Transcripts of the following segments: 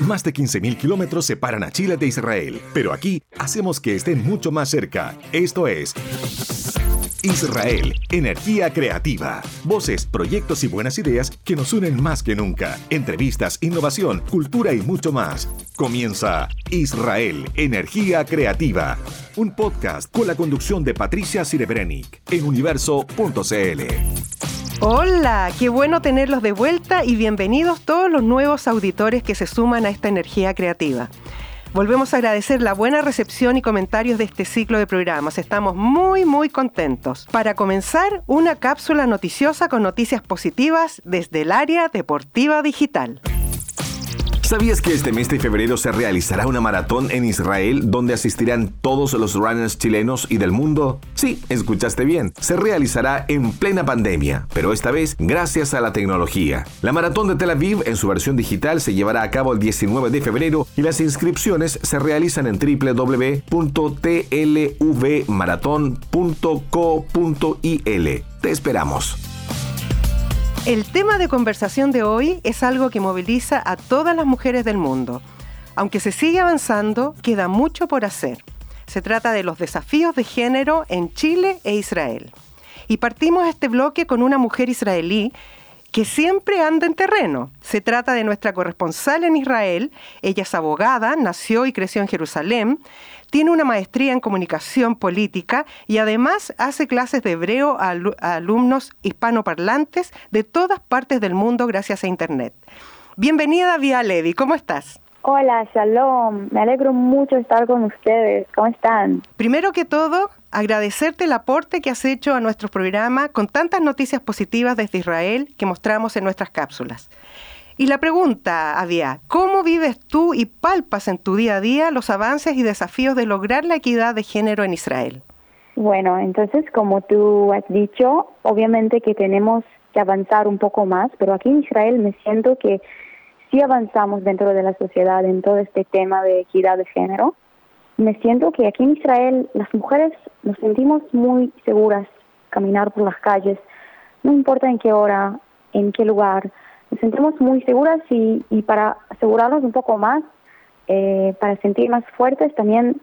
Más de 15.000 kilómetros separan a Chile de Israel, pero aquí hacemos que estén mucho más cerca. Esto es Israel, energía creativa. Voces, proyectos y buenas ideas que nos unen más que nunca. Entrevistas, innovación, cultura y mucho más. Comienza Israel, energía creativa. Un podcast con la conducción de Patricia Sirebrenik en universo.cl. Hola, qué bueno tenerlos de vuelta y bienvenidos todos los nuevos auditores que se suman a esta energía creativa. Volvemos a agradecer la buena recepción y comentarios de este ciclo de programas. Estamos muy, muy contentos. Para comenzar, una cápsula noticiosa con noticias positivas desde el área deportiva digital. ¿Sabías que este mes de febrero se realizará una maratón en Israel donde asistirán todos los runners chilenos y del mundo? Sí, escuchaste bien, se realizará en plena pandemia, pero esta vez gracias a la tecnología. La maratón de Tel Aviv en su versión digital se llevará a cabo el 19 de febrero y las inscripciones se realizan en www.tlvmarathon.co.il. Te esperamos. El tema de conversación de hoy es algo que moviliza a todas las mujeres del mundo. Aunque se sigue avanzando, queda mucho por hacer. Se trata de los desafíos de género en Chile e Israel. Y partimos este bloque con una mujer israelí que siempre anda en terreno. Se trata de nuestra corresponsal en Israel. Ella es abogada, nació y creció en Jerusalén. Tiene una maestría en comunicación política y además hace clases de hebreo a, alumnos hispanoparlantes de todas partes del mundo gracias a Internet. Bienvenida, Vía Levi, ¿cómo estás? Hola, shalom. Me alegro mucho estar con ustedes. ¿Cómo están? Primero que todo, agradecerte el aporte que has hecho a nuestro programa con tantas noticias positivas desde Israel que mostramos en nuestras cápsulas. Y la pregunta había, ¿cómo vives tú y palpas en tu día a día los avances y desafíos de lograr la equidad de género en Israel? Bueno, entonces como tú has dicho, obviamente que tenemos que avanzar un poco más, pero aquí en Israel me siento que sí avanzamos dentro de la sociedad en todo este tema de equidad de género. Me siento que aquí en Israel las mujeres nos sentimos muy seguras caminar por las calles, no importa en qué hora, en qué lugar, nos sentimos muy seguras y, y para asegurarnos un poco más, eh, para sentir más fuertes, también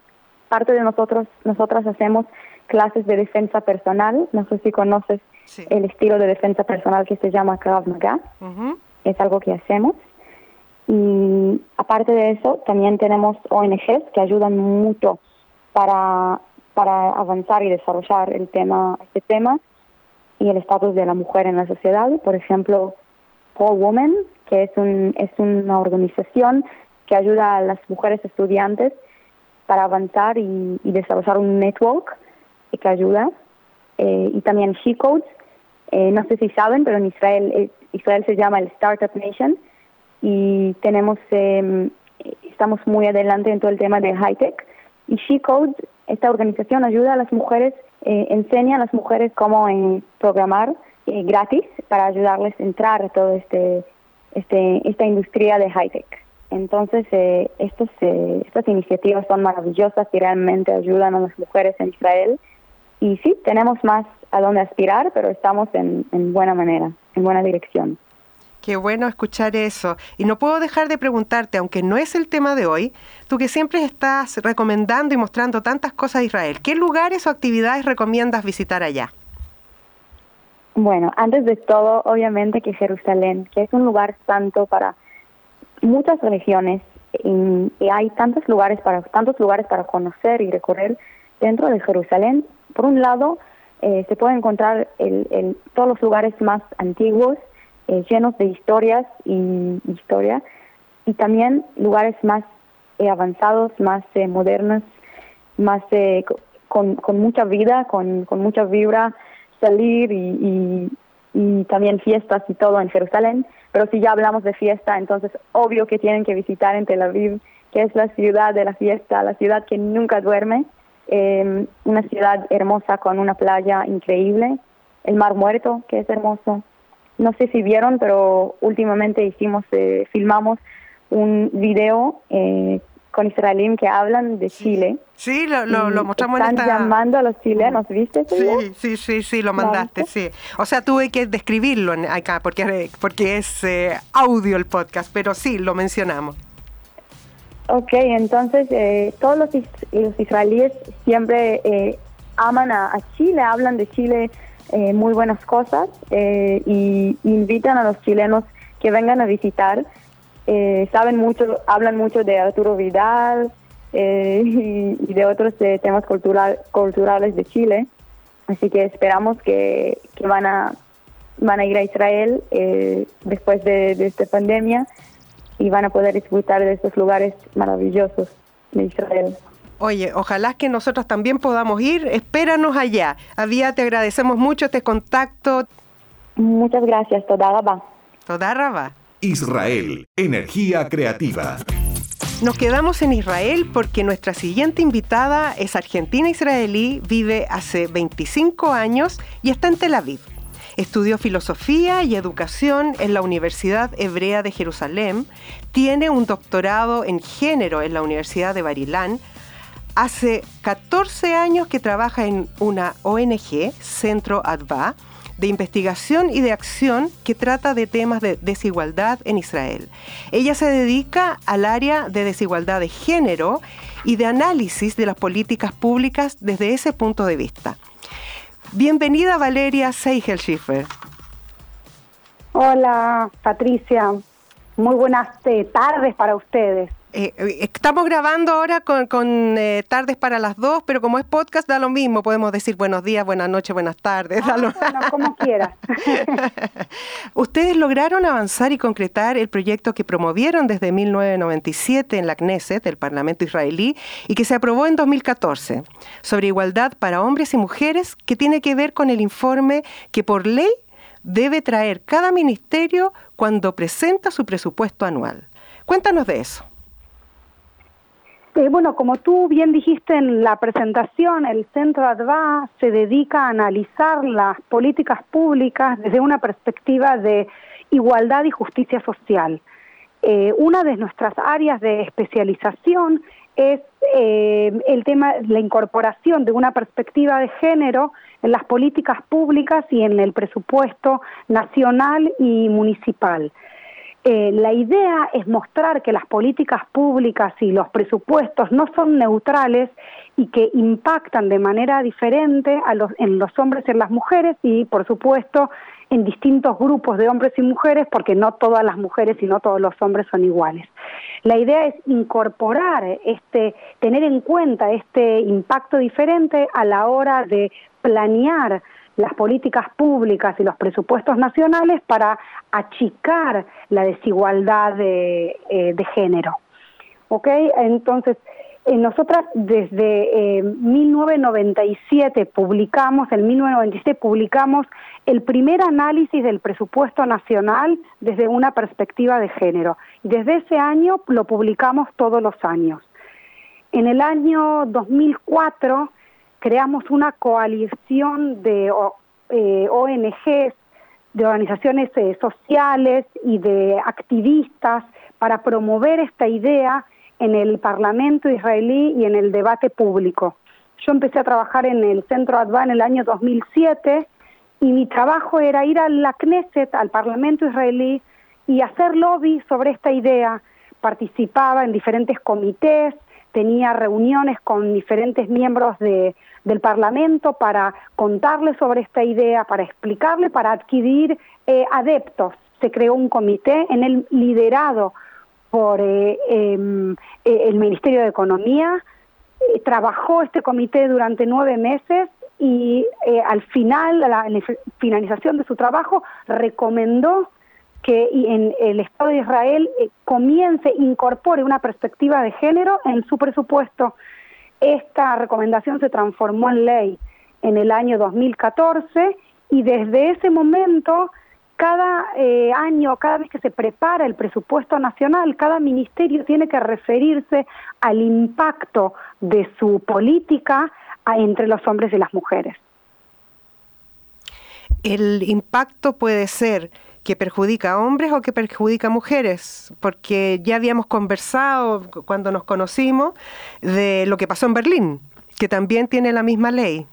parte de nosotros, nosotras hacemos clases de defensa personal. No sé si conoces el estilo de defensa personal que se llama Krav Maga. Es algo que hacemos. Y aparte de eso, también tenemos ONGs que ayudan mucho para, para avanzar y desarrollar el tema, este tema y el estatus de la mujer en la sociedad. Por ejemplo, For Women, que es, un, es una organización que ayuda a las mujeres estudiantes para avanzar y, desarrollar un network que ayuda. Eh, y también She Codes, eh, no sé si saben, pero en Israel, eh, Israel se llama el Startup Nation y tenemos, em, estamos muy adelante en todo el tema de high tech. Y She Codes, esta organización ayuda a las mujeres, enseña a las mujeres cómo programar eh, gratis para ayudarles a entrar a toda este, este, esta industria de high tech. Entonces, eh, estos, eh, estas iniciativas son maravillosas y realmente ayudan a las mujeres en Israel. Y sí, tenemos más a dónde aspirar, pero estamos en, en buena manera, en buena dirección. Qué bueno escuchar eso. Y no puedo dejar de preguntarte, aunque no es el tema de hoy, tú que siempre estás recomendando y mostrando tantas cosas de Israel, ¿qué lugares o actividades recomiendas visitar allá? Bueno, antes de todo, obviamente que Jerusalén, que es un lugar santo para muchas religiones y, hay tantos lugares para tantos lugares para conocer y recorrer dentro de Jerusalén. Por un lado, eh, se puede encontrar el, todos los lugares más antiguos, eh, llenos de historias y historia, y también lugares más eh, avanzados, más modernos, más con, con mucha vida, con, con mucha vibra salir y, y, también fiestas y todo en Jerusalén, pero si ya hablamos de fiesta, entonces obvio que tienen que visitar en Tel Aviv, que es la ciudad de la fiesta, la ciudad que nunca duerme, eh, una ciudad hermosa con una playa increíble, el Mar Muerto, que es hermoso. No sé si vieron, pero últimamente hicimos, eh, filmamos un video eh, con israelíes que hablan de Chile. Sí, lo, lo, mostramos están en esta... llamando a los chilenos, ¿viste? Sí, sí, sí, sí, lo mandaste, sí. O sea, tuve que describirlo acá porque, porque es eh, audio el podcast, pero sí, lo mencionamos. Ok, entonces eh, todos los, israelíes siempre eh, aman a, Chile, hablan de Chile eh, muy buenas cosas y invitan a los chilenos que vengan a visitar. Saben mucho, hablan mucho de Arturo Vidal y, de otros temas cultural, culturales de Chile. Así que esperamos que, van a van a ir a Israel después de, de esta pandemia y van a poder disfrutar de estos lugares maravillosos de Israel. Oye, ojalá que nosotros también podamos ir. Espéranos allá. Avía, te agradecemos mucho este contacto. Muchas gracias. Toda raba. Toda raba. Israel, energía creativa. Nos quedamos en Israel porque nuestra siguiente invitada es argentina israelí, vive hace 25 años y está en Tel Aviv. Estudió filosofía y educación en la Universidad Hebrea de Jerusalén, tiene un doctorado en género en la Universidad de Barilán, hace 14 años que trabaja en una ONG, Centro Adva, de investigación y de acción que trata de temas de desigualdad en Israel. Ella se dedica al área de desigualdad de género y de análisis de las políticas públicas desde ese punto de vista. Bienvenida Valeria Seigelschiffer. Hola Patricia, muy buenas eh, tardes para ustedes. Eh, eh, estamos grabando ahora con, eh, tardes para las dos, pero como es podcast da lo mismo, podemos decir buenos días, buenas noches, buenas tardes. Ah, bueno, como quieras. Ustedes lograron avanzar y concretar el proyecto que promovieron desde 1997 en la Knesset, el Parlamento israelí, y que se aprobó en 2014, sobre igualdad para hombres y mujeres, que tiene que ver con el informe que por ley debe traer cada ministerio cuando presenta su presupuesto anual. Cuéntanos de eso. Eh, bueno, como tú bien dijiste en la presentación, el Centro ADVA se dedica a analizar las políticas públicas desde una perspectiva de igualdad y justicia social. Eh, una de nuestras áreas de especialización es eh, el tema, la incorporación de una perspectiva de género en las políticas públicas y en el presupuesto nacional y municipal. Eh, la idea es mostrar que las políticas públicas y los presupuestos no son neutrales y que impactan de manera diferente a los, en los hombres y en las mujeres y, por supuesto, en distintos grupos de hombres y mujeres, porque no todas las mujeres y no todos los hombres son iguales. La idea es incorporar este, tener en cuenta este impacto diferente a la hora de planear las políticas públicas y los presupuestos nacionales para achicar la desigualdad de, eh, género. ¿Ok? Entonces, eh, nosotras desde 1997 eh, publicamos, en 1997 publicamos el primer análisis del presupuesto nacional desde una perspectiva de género. Desde ese año lo publicamos todos los años. En el año 2004 creamos una coalición de eh, ONGs, de organizaciones eh, sociales y de activistas para promover esta idea en el Parlamento israelí y en el debate público. Yo empecé a trabajar en el Centro Adva en el año 2007 y mi trabajo era ir a la Knesset, al Parlamento israelí, y hacer lobby sobre esta idea. Participaba en diferentes comités, tenía reuniones con diferentes miembros de, del Parlamento para contarle sobre esta idea, para explicarle, para adquirir eh, adeptos. Se creó un comité en el liderado por eh, em, eh, el Ministerio de Economía. trabajó este comité durante nueve meses y al final, a la finalización de su trabajo, recomendó que en el Estado de Israel eh, comience, incorpore una perspectiva de género en su presupuesto. Esta recomendación se transformó en ley en el año 2014 y desde ese momento, cada eh, año, cada vez que se prepara el presupuesto nacional, cada ministerio tiene que referirse al impacto de su política entre los hombres y las mujeres. El impacto puede ser que perjudica a hombres o que perjudica a mujeres, porque ya habíamos conversado cuando nos conocimos de lo que pasó en Berlín, que también tiene la misma ley.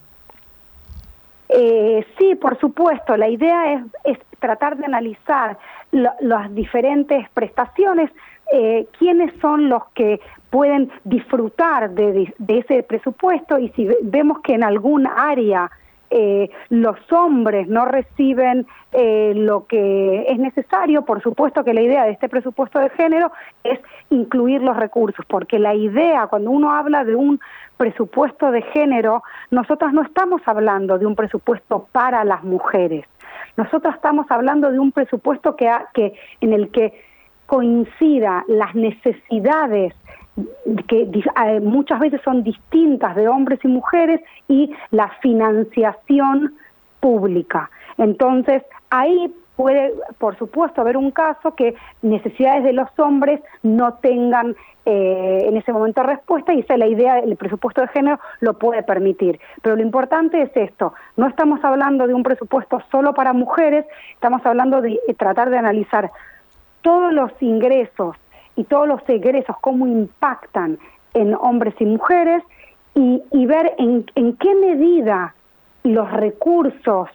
Eh, sí, por supuesto. La idea es, tratar de analizar las diferentes prestaciones, eh, quiénes son los que pueden disfrutar de, ese presupuesto y si vemos que en algún área eh, los hombres no reciben eh, lo que es necesario, por supuesto que la idea de este presupuesto de género es incluir los recursos, porque la idea, cuando uno habla de un presupuesto de género, nosotros no estamos hablando de un presupuesto para las mujeres, nosotros estamos hablando de un presupuesto que, que en el que coincida las necesidades que eh, muchas veces son distintas de hombres y mujeres y la financiación pública. Entonces, ahí puede, por supuesto, haber un caso que necesidades de los hombres no tengan eh, en ese momento respuesta y esa es la idea, el presupuesto de género lo puede permitir. Pero lo importante es esto, no estamos hablando de un presupuesto solo para mujeres, estamos hablando de tratar de analizar todos los ingresos y todos los egresos, cómo impactan en hombres y mujeres y, ver en, en qué medida los recursos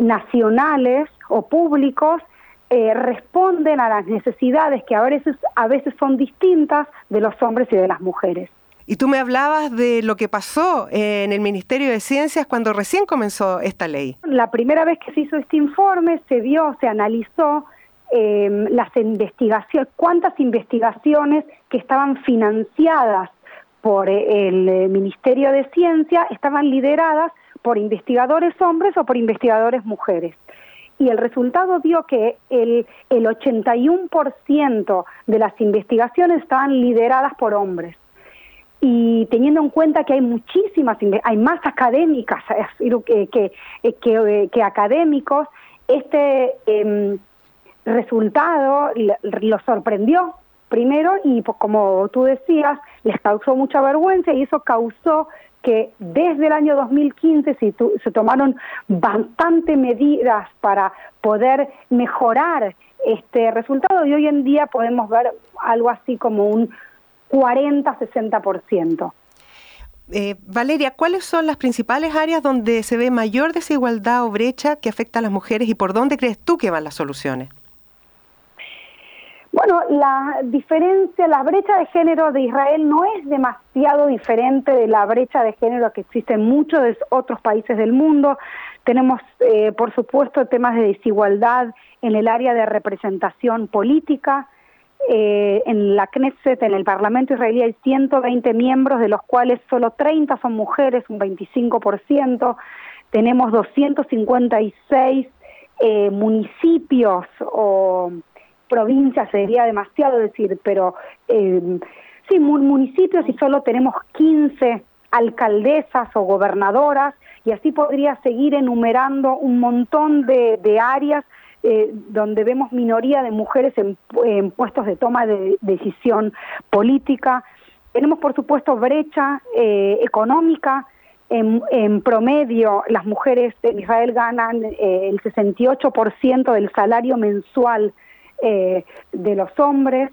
nacionales o públicos eh, responden a las necesidades que a veces, a veces son distintas de los hombres y de las mujeres. Y tú me hablabas de lo que pasó en el Ministerio de Ciencias cuando recién comenzó esta ley. La primera vez que se hizo este informe se vio, se analizó Em, las investigaciones, cuántas investigaciones que estaban financiadas por eh, el eh, Ministerio de Ciencia estaban lideradas por investigadores hombres o por investigadores mujeres. Y el resultado dio que el, el 81% de las investigaciones estaban lideradas por hombres. Y teniendo en cuenta que hay muchísimas, hay más académicas que, que, que, académicos, este eh, resultado lo sorprendió primero y pues, como tú decías, les causó mucha vergüenza y eso causó que desde el año 2015 se, se tomaron bastante medidas para poder mejorar este resultado y hoy en día podemos ver algo así como un 40-60%. Eh, Valeria, ¿cuáles son las principales áreas donde se ve mayor desigualdad o brecha que afecta a las mujeres y por dónde crees tú que van las soluciones? Bueno, la diferencia, la brecha de género de Israel no es demasiado diferente de la brecha de género que existe en muchos otros países del mundo. Tenemos, eh, por supuesto, temas de desigualdad en el área de representación política. Eh, en la Knesset, en el Parlamento israelí, hay 120 miembros, de los cuales solo 30 son mujeres, un 25%. Tenemos 256 eh, municipios o provincias sería demasiado decir, pero eh, sí, municipios y solo tenemos 15 alcaldesas o gobernadoras y así podría seguir enumerando un montón de, áreas eh, donde vemos minoría de mujeres en, puestos de toma de decisión política. Tenemos, por supuesto, brecha eh, económica. En, en, promedio, las mujeres en Israel ganan eh, el 68% del salario mensual eh, de los hombres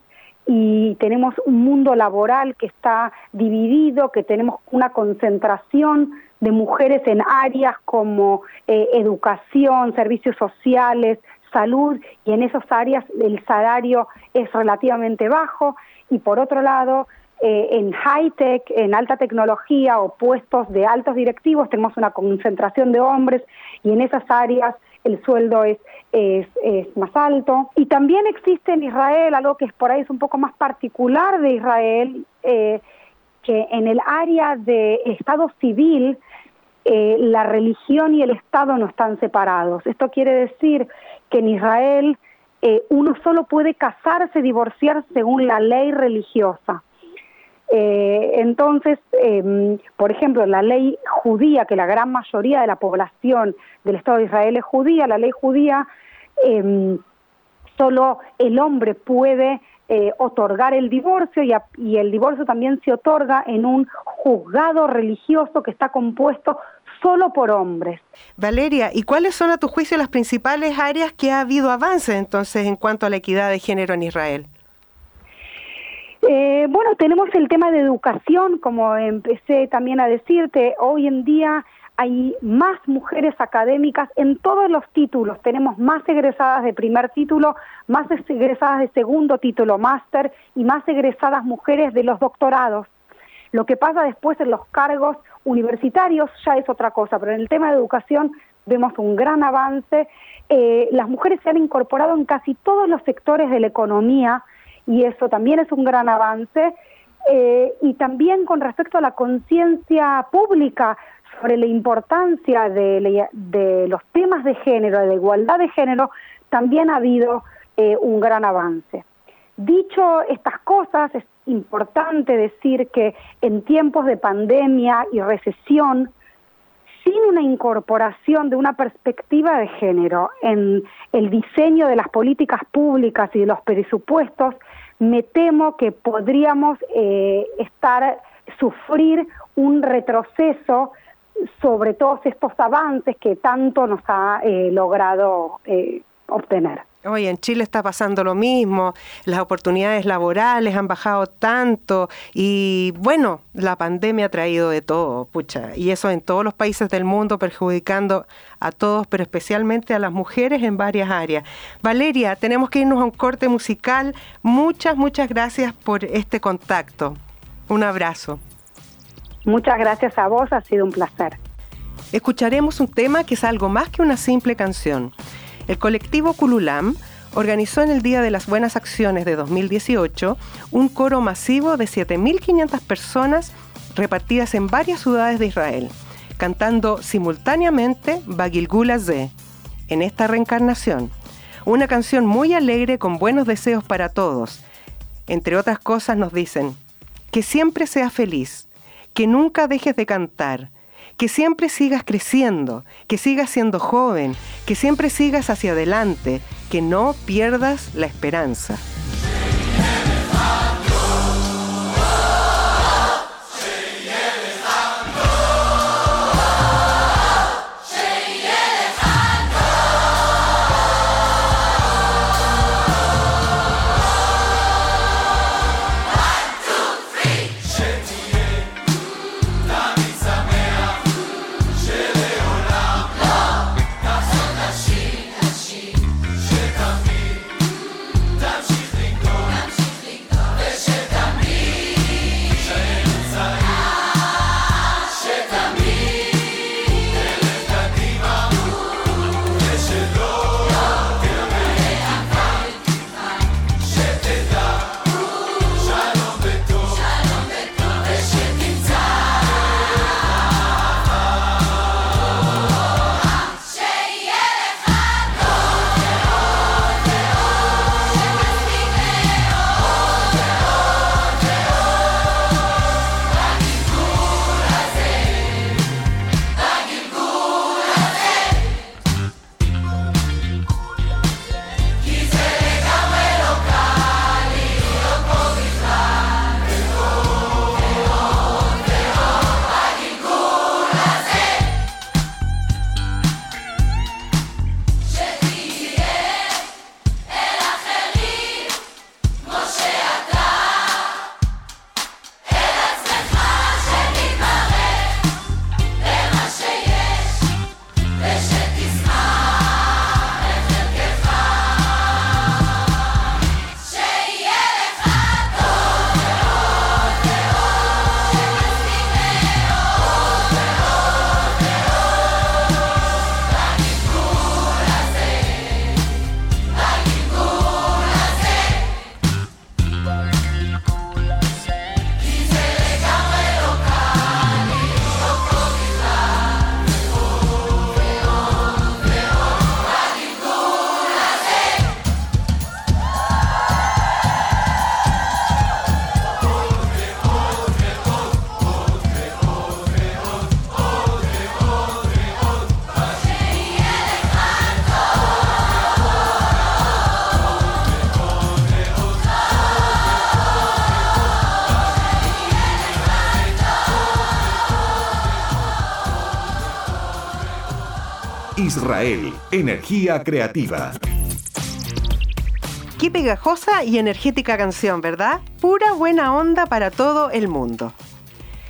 y tenemos un mundo laboral que está dividido, que tenemos una concentración de mujeres en áreas como eh, educación, servicios sociales, salud, y en esas áreas el salario es relativamente bajo, y por otro lado, eh, en high-tech, en alta tecnología o puestos de altos directivos tenemos una concentración de hombres, y en esas áreas el sueldo es, es, más alto. Y también existe en Israel algo que es por ahí es un poco más particular de Israel, eh, que en el área de Estado civil eh, la religión y el Estado no están separados. Esto quiere decir que en Israel eh, uno solo puede casarse, divorciar según la ley religiosa. Eh, entonces, em, por ejemplo, la ley judía, que la gran mayoría de la población del Estado de Israel es judía, la ley judía, eh, solo el hombre puede eh, otorgar el divorcio y, y el divorcio también se otorga en un juzgado religioso que está compuesto solo por hombres. Valeria, ¿y cuáles son a tu juicio las principales áreas que ha habido avances entonces en cuanto a la equidad de género en Israel? Eh, bueno, tenemos el tema de educación, como empecé también a decirte, hoy en día hay más mujeres académicas en todos los títulos. Tenemos más egresadas de primer título, más egresadas de segundo título, máster y más egresadas mujeres de los doctorados. Lo que pasa después en los cargos universitarios ya es otra cosa, pero en el tema de educación vemos un gran avance. Eh, las mujeres se han incorporado en casi todos los sectores de la economía y eso también es un gran avance. Eh, y también con respecto a la conciencia pública sobre la importancia de, los temas de género, de la igualdad de género, también ha habido eh, un gran avance. Dicho estas cosas, es importante decir que en tiempos de pandemia y recesión, sin una incorporación de una perspectiva de género en el diseño de las políticas públicas y de los presupuestos, me temo que podríamos eh, estar, sufrir un retroceso sobre todos estos avances que tanto nos ha eh, logrado eh, obtener. Hoy en Chile está pasando lo mismo, las oportunidades laborales han bajado tanto y bueno, la pandemia ha traído de todo, pucha, y eso en todos los países del mundo perjudicando a todos, pero especialmente a las mujeres en varias áreas. Valeria, tenemos que irnos a un corte musical. Muchas, muchas gracias por este contacto. Un abrazo. Muchas gracias a vos, ha sido un placer. Escucharemos un tema que es algo más que una simple canción. El colectivo Kululam organizó en el Día de las Buenas Acciones de 2018 un coro masivo de 7.500 personas repartidas en varias ciudades de Israel, cantando simultáneamente Bagilgula Ze, en esta reencarnación, una canción muy alegre con buenos deseos para todos. Entre otras cosas nos dicen, que siempre seas feliz, que nunca dejes de cantar, que siempre sigas creciendo, que sigas siendo joven, que siempre sigas hacia adelante, que no pierdas la esperanza. Israel, energía creativa. Qué pegajosa y energética canción, ¿verdad? Pura buena onda para todo el mundo.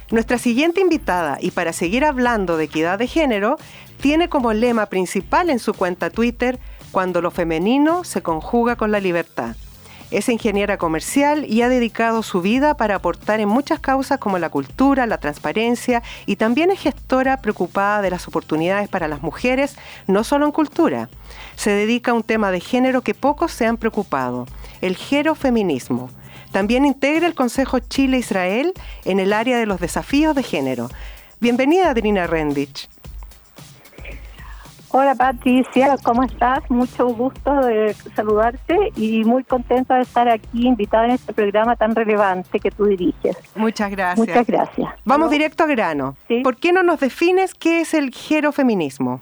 Nuestra siguiente invitada, y para seguir hablando de equidad de género, tiene como lema principal en su cuenta Twitter, cuando lo femenino se conjuga con la libertad. Es ingeniera comercial y ha dedicado su vida para aportar en muchas causas como la cultura, la transparencia y también es gestora preocupada de las oportunidades para las mujeres, no solo en cultura. Se dedica a un tema de género que pocos se han preocupado, el gerofeminismo. También integra el Consejo Chile-Israel en el área de los desafíos de género. Bienvenida, Adrina Rendich. Hola Patricia, ¿cómo estás? Mucho gusto de saludarte y muy contenta de estar aquí invitada en este programa tan relevante que tú diriges. Muchas gracias. Muchas gracias. Vamos directo a grano. ¿Por qué no nos defines qué es el gerofeminismo?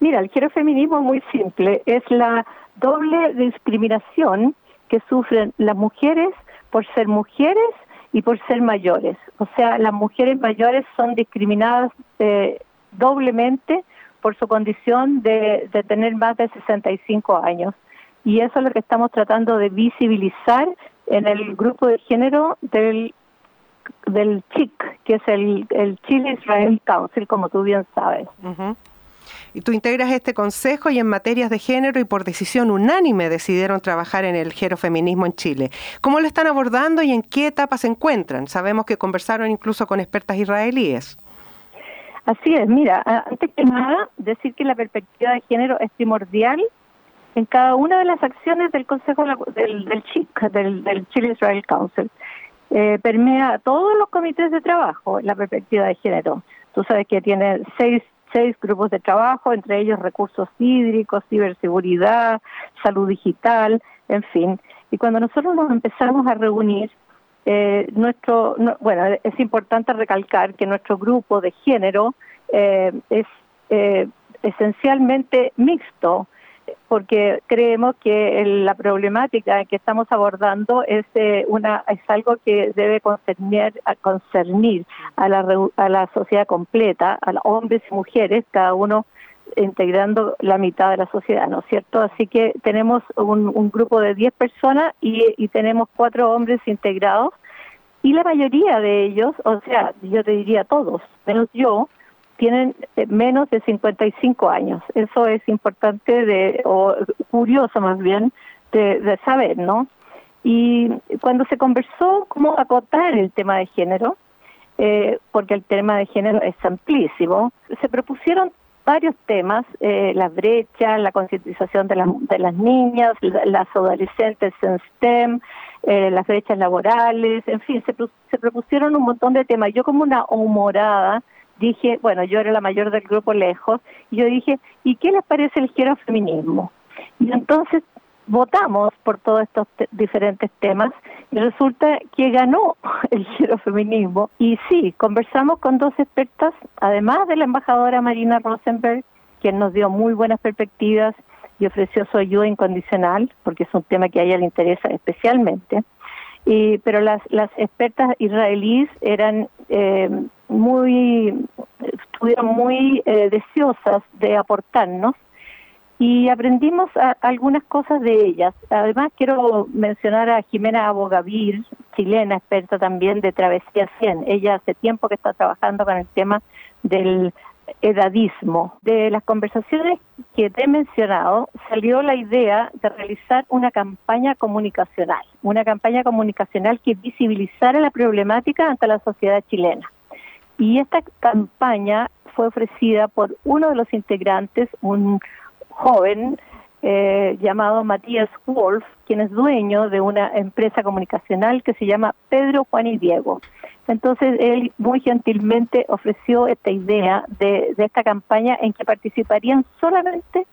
Mira, el gerofeminismo es muy simple, es la doble discriminación que sufren las mujeres por ser mujeres y por ser mayores. O sea, las mujeres mayores son discriminadas eh, doblemente por su condición de, tener más de 65 años. Y eso es lo que estamos tratando de visibilizar en el grupo de género del, del CHIC, que es el, el Chile Israel Council, como tú bien sabes. Y tú integras este consejo y en materias de género y por decisión unánime decidieron trabajar en el gerofeminismo en Chile. ¿Cómo lo están abordando y en qué etapa se encuentran? Sabemos que conversaron incluso con expertas israelíes. Así es, mira, antes que nada, decir que la perspectiva de género es primordial en cada una de las acciones del Consejo del, del CHIC, del, Chile Israel Council. Eh, permea todos los comités de trabajo la perspectiva de género. Tú sabes que tiene seis, seis grupos de trabajo, entre ellos recursos hídricos, ciberseguridad, salud digital, en fin. Y cuando nosotros nos empezamos a reunir, eh, nuestro, bueno, es importante recalcar que nuestro grupo de género eh, es eh, esencialmente mixto, porque creemos que la problemática que estamos abordando es una es algo que debe concernir a concernir a la a la sociedad completa, a hombres y mujeres, cada uno integrando la mitad de la sociedad, ¿no es cierto? Así que tenemos un, grupo de 10 personas y, y, tenemos cuatro hombres integrados y la mayoría de ellos, o sea, yo te diría todos, menos yo, tienen eh, menos de 55 años. Eso es importante de, o curioso más bien, de, de saber, ¿no? Y cuando se conversó cómo acotar el tema de género, eh, porque el tema de género es amplísimo, se propusieron varios temas, eh, la brecha, la concientización de, de las niñas, las adolescentes en STEM, eh, las brechas laborales, en fin, se, se propusieron un montón de temas. Yo como una humorada dije, bueno, yo era la mayor del grupo lejos, y yo dije, ¿y qué les parece el feminismo? Y entonces votamos por todos estos diferentes temas y resulta que ganó el feminismo. Y sí, conversamos con dos expertas, además de la embajadora Marina Rosenberg, quien nos dio muy buenas perspectivas y ofreció su ayuda incondicional, porque es un tema que a ella le interesa especialmente. Y, pero las, las expertas israelíes eran eh, muy, estuvieron muy eh, deseosas de aportarnos y aprendimos algunas cosas de ellas. Además, quiero mencionar a Jimena Abogavir, chilena, experta también de Travesía 100. Ella hace tiempo que está trabajando con el tema del edadismo. De las conversaciones que te he mencionado, salió la idea de realizar una campaña comunicacional, una campaña comunicacional que visibilizara la problemática ante la sociedad chilena. Y esta campaña fue ofrecida por uno de los integrantes, un joven eh, llamado Matías Wolf, quien es dueño de una empresa comunicacional que se llama Pedro, Juan y Diego. Entonces él muy gentilmente ofreció esta idea de, esta campaña en que participarían solamente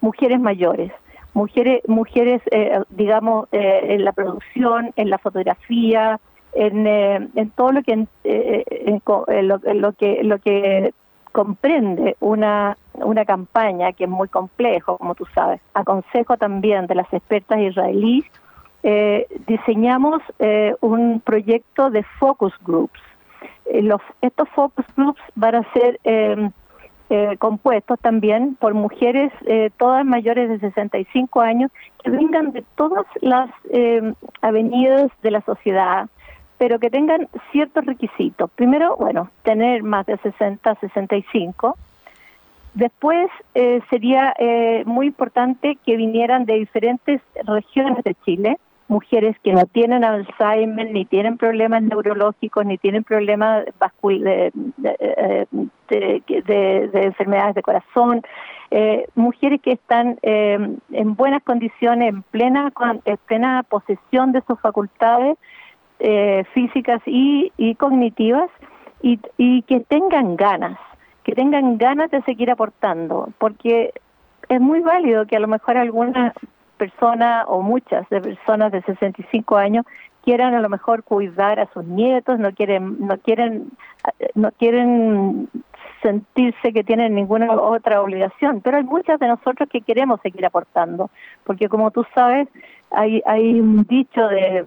mujeres mayores, mujeres, mujeres eh, digamos, eh, en la producción, en la fotografía, en, en todo lo que en, lo, que lo que comprende una, una campaña que es muy complejo, como tú sabes. A consejo también de las expertas israelíes, eh, diseñamos eh, un proyecto de focus groups. Eh, los, estos focus groups van a ser em, compuestos también por mujeres, todas mayores de 65 años, que vengan de todas las em, avenidas de la sociedad, pero que tengan ciertos requisitos. Primero, bueno, tener más de 60, 65. Después eh, sería eh, muy importante que vinieran de diferentes regiones de Chile, mujeres que no tienen Alzheimer, ni tienen problemas neurológicos, ni tienen problemas de, de, de, de enfermedades de corazón, eh, mujeres que están eh, en buenas condiciones, en plena, en plena posesión de sus facultades eh, físicas y, y cognitivas y, y que tengan ganas, que tengan ganas de seguir aportando, porque es muy válido que a lo mejor alguna persona o muchas de personas de 65 años quieran a lo mejor cuidar a sus nietos, no quieren no quieren no quieren sentirse que tienen ninguna otra obligación, pero hay muchas de nosotros que queremos seguir aportando, porque como tú sabes, hay hay un dicho de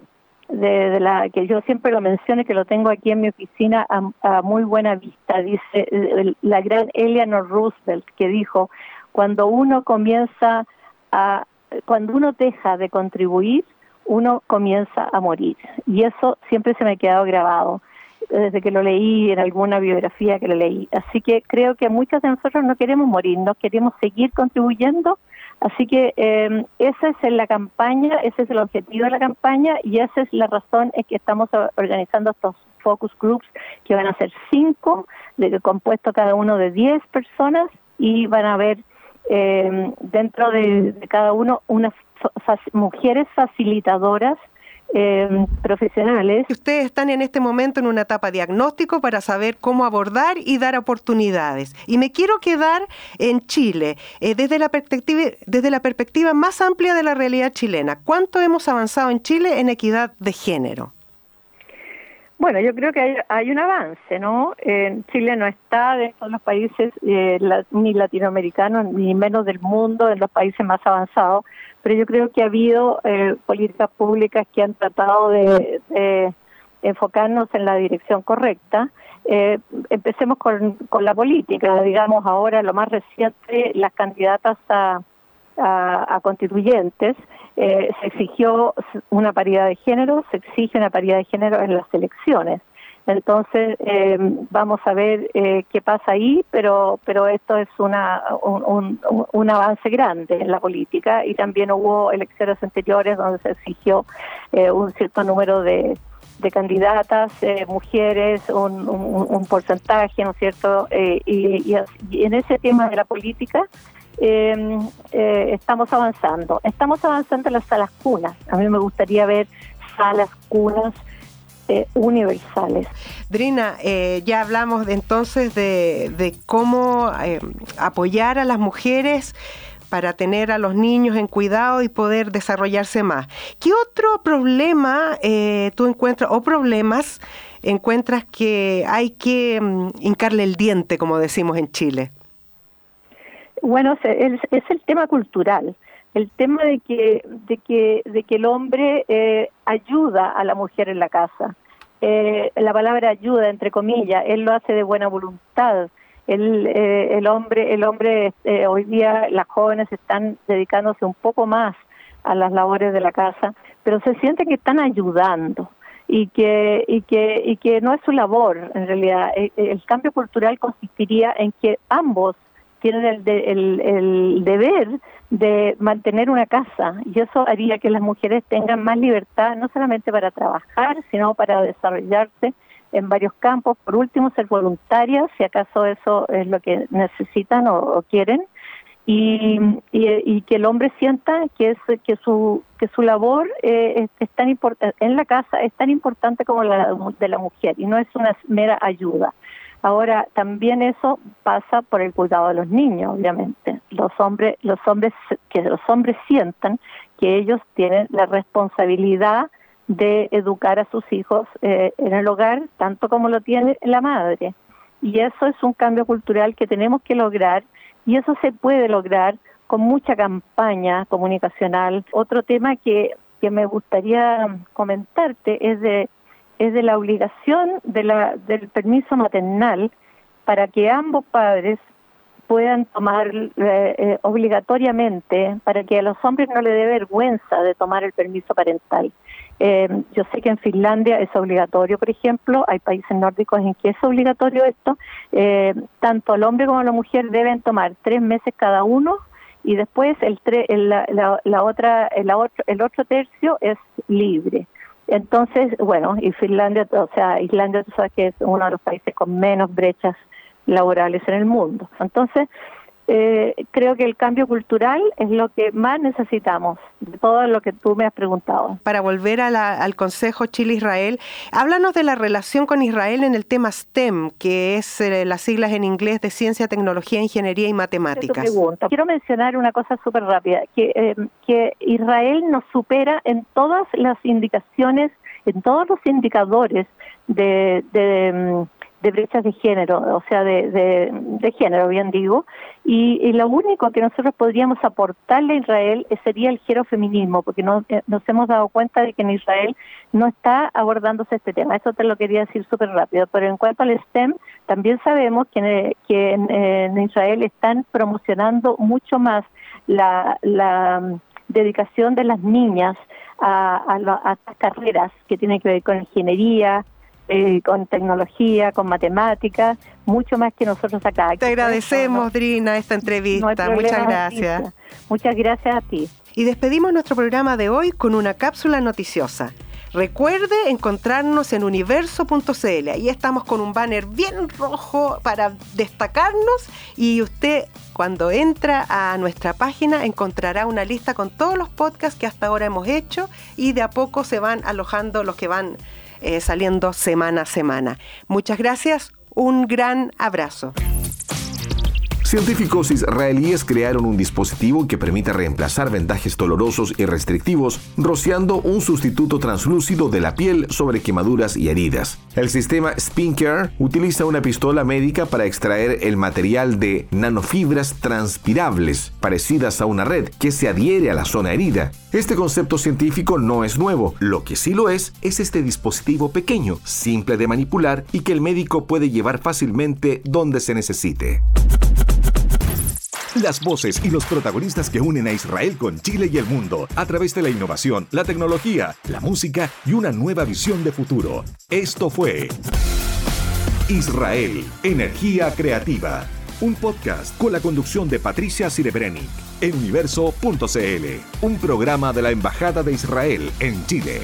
de, la que yo siempre lo menciono y que lo tengo aquí en mi oficina a, muy buena vista, dice la gran Eleanor Roosevelt que dijo, cuando uno comienza a cuando uno deja de contribuir, uno comienza a morir. Y eso siempre se me ha quedado grabado desde que lo leí en alguna biografía que lo leí. Así que creo que muchos de nosotros no queremos morir, no queremos seguir contribuyendo. Así que eh, esa es la campaña, ese es el objetivo de la campaña y esa es la razón en que estamos organizando estos focus groups que van a ser cinco, de, compuesto cada uno de diez personas y van a haber eh, dentro de, cada uno unas mujeres facilitadoras eh, profesionales. Ustedes están en este momento en una etapa diagnóstico para saber cómo abordar y dar oportunidades. Y me quiero quedar en Chile, eh, desde, la perspectiva, desde la perspectiva más amplia de la realidad chilena. ¿Cuánto hemos avanzado en Chile en equidad de género? Bueno, yo creo que hay, hay un avance, ¿no? En Chile no está de todos los países, eh, ni latinoamericanos, ni menos del mundo, en los países más avanzados, pero yo creo que ha habido eh, políticas públicas que han tratado de, enfocarnos en la dirección correcta. Eh, empecemos con, con la política, digamos ahora lo más reciente, las candidatas a, a constituyentes eh, se exigió una paridad de género, se exige una paridad de género en las elecciones. Entonces, eh, vamos a ver eh, qué pasa ahí, pero, pero esto es una, un, un, avance grande en la política y también hubo elecciones anteriores donde se exigió un cierto número de, de candidatas, mujeres, un, un, porcentaje, ¿no es cierto? y, y en ese tema de la política, eh, eh, estamos avanzando. Estamos avanzando en las salas cunas. A mí me gustaría ver salas cunas eh, universales. Drina, eh, ya hablamos de, entonces de, de cómo apoyar a las mujeres para tener a los niños en cuidado y poder desarrollarse más. ¿Qué otro problema tú encuentras o problemas encuentras que hay que mm, hincarle el diente, como decimos en Chile? Bueno, es, el tema cultural, el tema de que, de que, de que el hombre eh, ayuda a la mujer en la casa. Eh, la palabra ayuda, entre comillas, él lo hace de buena voluntad. El, eh, el hombre, el hombre hoy día las jóvenes están dedicándose un poco más a las labores de la casa, pero se siente que están ayudando y que y que y que no es su labor en realidad. el cambio cultural consistiría en que ambos tienen el, el, deber de mantener una casa y eso haría que las mujeres tengan más libertad, no solamente para trabajar, sino para desarrollarse en varios campos. Por último, ser voluntarias, si acaso eso es lo que necesitan o, quieren. Y, y, que el hombre sienta que es que su que su labor eh, es, tan importante en la casa es tan importante como la de la mujer y no es una mera ayuda Ahora, también eso pasa por el cuidado de los niños, obviamente. Los hombres, los hombres, que los hombres sientan que ellos tienen la responsabilidad de educar a sus hijos eh, en el hogar, tanto como lo tiene la madre. Y eso es un cambio cultural que tenemos que lograr y eso se puede lograr con mucha campaña comunicacional. Otro tema que, que me gustaría comentarte es de es de la obligación de la, del permiso maternal para que ambos padres puedan tomar eh, eh, obligatoriamente, para que a los hombres no le dé vergüenza de tomar el permiso parental. Eh, yo sé que en Finlandia es obligatorio, por ejemplo, hay países nórdicos en que es obligatorio esto. Eh, tanto el hombre como la mujer deben tomar tres meses cada uno y después el, la, otra, el, otro, el otro tercio es libre. Entonces, bueno, y Finlandia, o sea, Islandia, tú sabes que es uno de los países con menos brechas laborales en el mundo. Entonces, eh, creo que el cambio cultural es lo que más necesitamos, de todo lo que tú me has preguntado. Para volver al Consejo Chile-Israel, háblanos de la relación con Israel en el tema STEM, que es eh, las siglas en inglés de Ciencia, Tecnología, Ingeniería y Matemáticas. Quiero mencionar una cosa súper rápida, que, eh, que Israel nos supera en todas las indicaciones, en todos los indicadores de, de mm, de brechas de género, o sea, de, de, género, bien digo, y, lo único que nosotros podríamos aportarle a Israel sería el género feminismo, porque no, eh, nos hemos dado cuenta de que en Israel no está abordándose este tema. Eso te lo quería decir súper rápido. Pero en cuanto al STEM, también sabemos que, que en, Israel están promocionando mucho más la, la mm, dedicación de las niñas a, a, a carreras que tienen que ver con ingeniería, eh, con tecnología, con matemáticas, mucho más que nosotros acá. Te agradecemos, Drina, esta entrevista. Muchas gracias. Muchas gracias a ti. Y despedimos nuestro programa de hoy con una cápsula noticiosa. Recuerde encontrarnos en universo.cl. Ahí estamos con un banner bien rojo para destacarnos y usted cuando entra a nuestra página encontrará una lista con todos los podcasts que hasta ahora hemos hecho y de a poco se van alojando los que van eh, saliendo semana a semana. Muchas gracias, un gran abrazo. Científicos israelíes crearon un dispositivo que permite reemplazar vendajes dolorosos y restrictivos, rociando un sustituto translúcido de la piel sobre quemaduras y heridas. El sistema Spincare utiliza una pistola médica para extraer el material de nanofibras transpirables, parecidas a una red, que se adhiere a la zona herida. Este concepto científico no es nuevo, lo que sí lo es es este dispositivo pequeño, simple de manipular y que el médico puede llevar fácilmente donde se necesite. Las voces y los protagonistas que unen a Israel con Chile y el mundo a través de la innovación, la tecnología, la música y una nueva visión de futuro. Esto fue Israel, Energía Creativa, un podcast con la conducción de Patricia Sirebrenic en universo.cl, un programa de la Embajada de Israel en Chile.